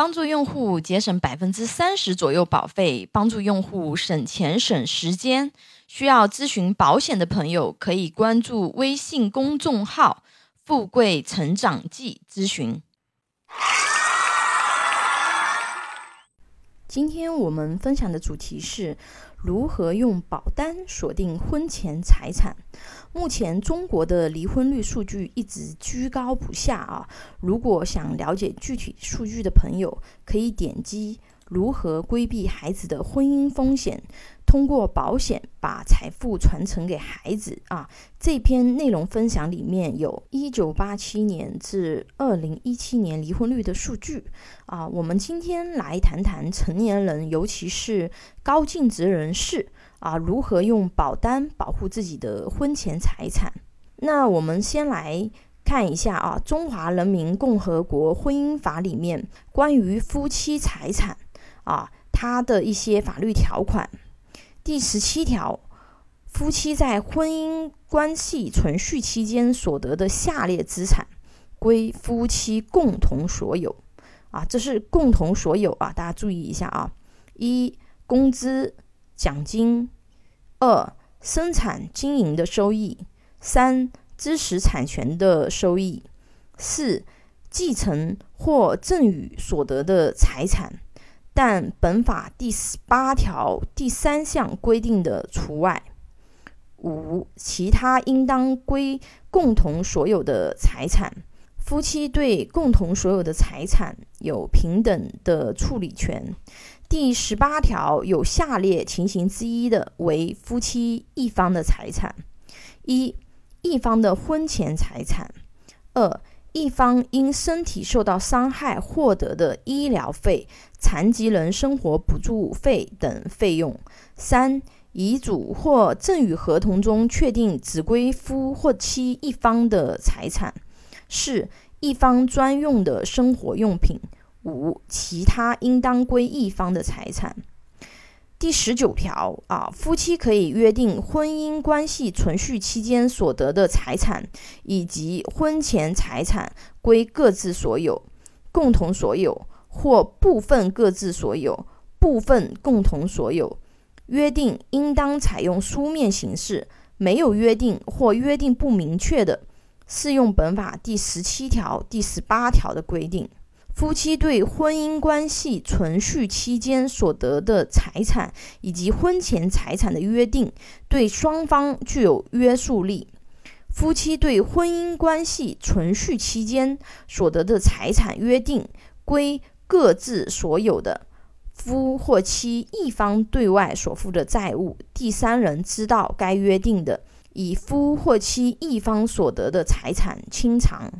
帮助用户节省百分之三十左右保费，帮助用户省钱省时间。需要咨询保险的朋友，可以关注微信公众号“富贵成长记”咨询。今天我们分享的主题是如何用保单锁定婚前财产。目前中国的离婚率数据一直居高不下啊！如果想了解具体数据的朋友，可以点击如何规避孩子的婚姻风险。通过保险把财富传承给孩子啊！这篇内容分享里面有一九八七年至二零一七年离婚率的数据啊。我们今天来谈谈成年人，尤其是高净值人士啊，如何用保单保护自己的婚前财产。那我们先来看一下啊，《中华人民共和国婚姻法》里面关于夫妻财产啊，它的一些法律条款。第十七条，夫妻在婚姻关系存续期间所得的下列资产，归夫妻共同所有。啊，这是共同所有啊，大家注意一下啊。一、工资、奖金；二、生产经营的收益；三、知识产权的收益；四、继承或赠与所得的财产。但本法第十八条第三项规定的除外。五、其他应当归共同所有的财产，夫妻对共同所有的财产有平等的处理权。第十八条有下列情形之一的，为夫妻一方的财产：一、一方的婚前财产；二、一方因身体受到伤害获得的医疗费、残疾人生活补助费等费用；三、遗嘱或赠与合同中确定只归夫或妻一方的财产；四、一方专用的生活用品；五、其他应当归一方的财产。第十九条啊，夫妻可以约定婚姻关系存续期间所得的财产以及婚前财产归各自所有、共同所有或部分各自所有、部分共同所有。约定应当采用书面形式，没有约定或约定不明确的，适用本法第十七条、第十八条的规定。夫妻对婚姻关系存续期间所得的财产以及婚前财产的约定，对双方具有约束力。夫妻对婚姻关系存续期间所得的财产约定，归各自所有的。夫或妻一方对外所负的债务，第三人知道该约定的，以夫或妻一方所得的财产清偿。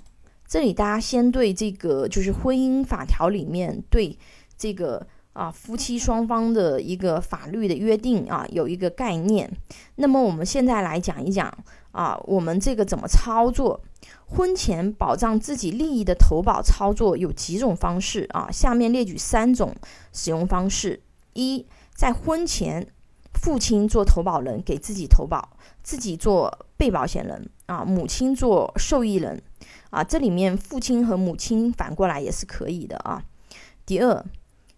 这里大家先对这个就是婚姻法条里面对这个啊夫妻双方的一个法律的约定啊有一个概念。那么我们现在来讲一讲啊我们这个怎么操作婚前保障自己利益的投保操作有几种方式啊？下面列举三种使用方式：一，在婚前，父亲做投保人给自己投保，自己做被保险人啊，母亲做受益人。啊，这里面父亲和母亲反过来也是可以的啊。第二，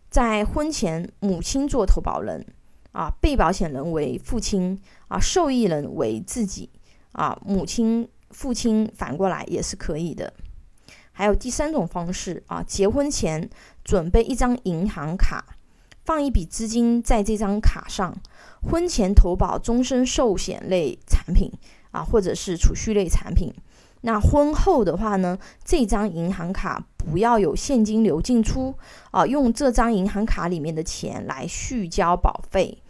在婚前，母亲做投保人，啊，被保险人为父亲，啊，受益人为自己，啊，母亲、父亲反过来也是可以的。还有第三种方式啊，结婚前准备一张银行卡，放一笔资金在这张卡上，婚前投保终身寿险类产品，啊，或者是储蓄类产品。那婚后的话呢，这张银行卡不要有现金流进出啊，用这张银行卡里面的钱来续交保费。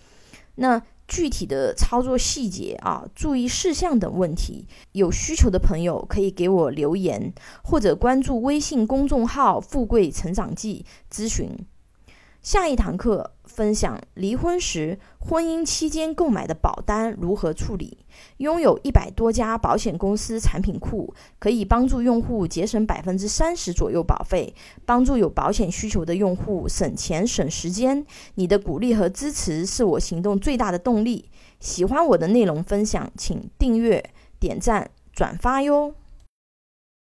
那具体的操作细节啊，注意事项等问题，有需求的朋友可以给我留言，或者关注微信公众号“富贵成长记”咨询。下一堂课分享离婚时婚姻期间购买的保单如何处理。拥有一百多家保险公司产品库，可以帮助用户节省百分之三十左右保费，帮助有保险需求的用户省钱省时间。你的鼓励和支持是我行动最大的动力。喜欢我的内容分享，请订阅、点赞、转发哟。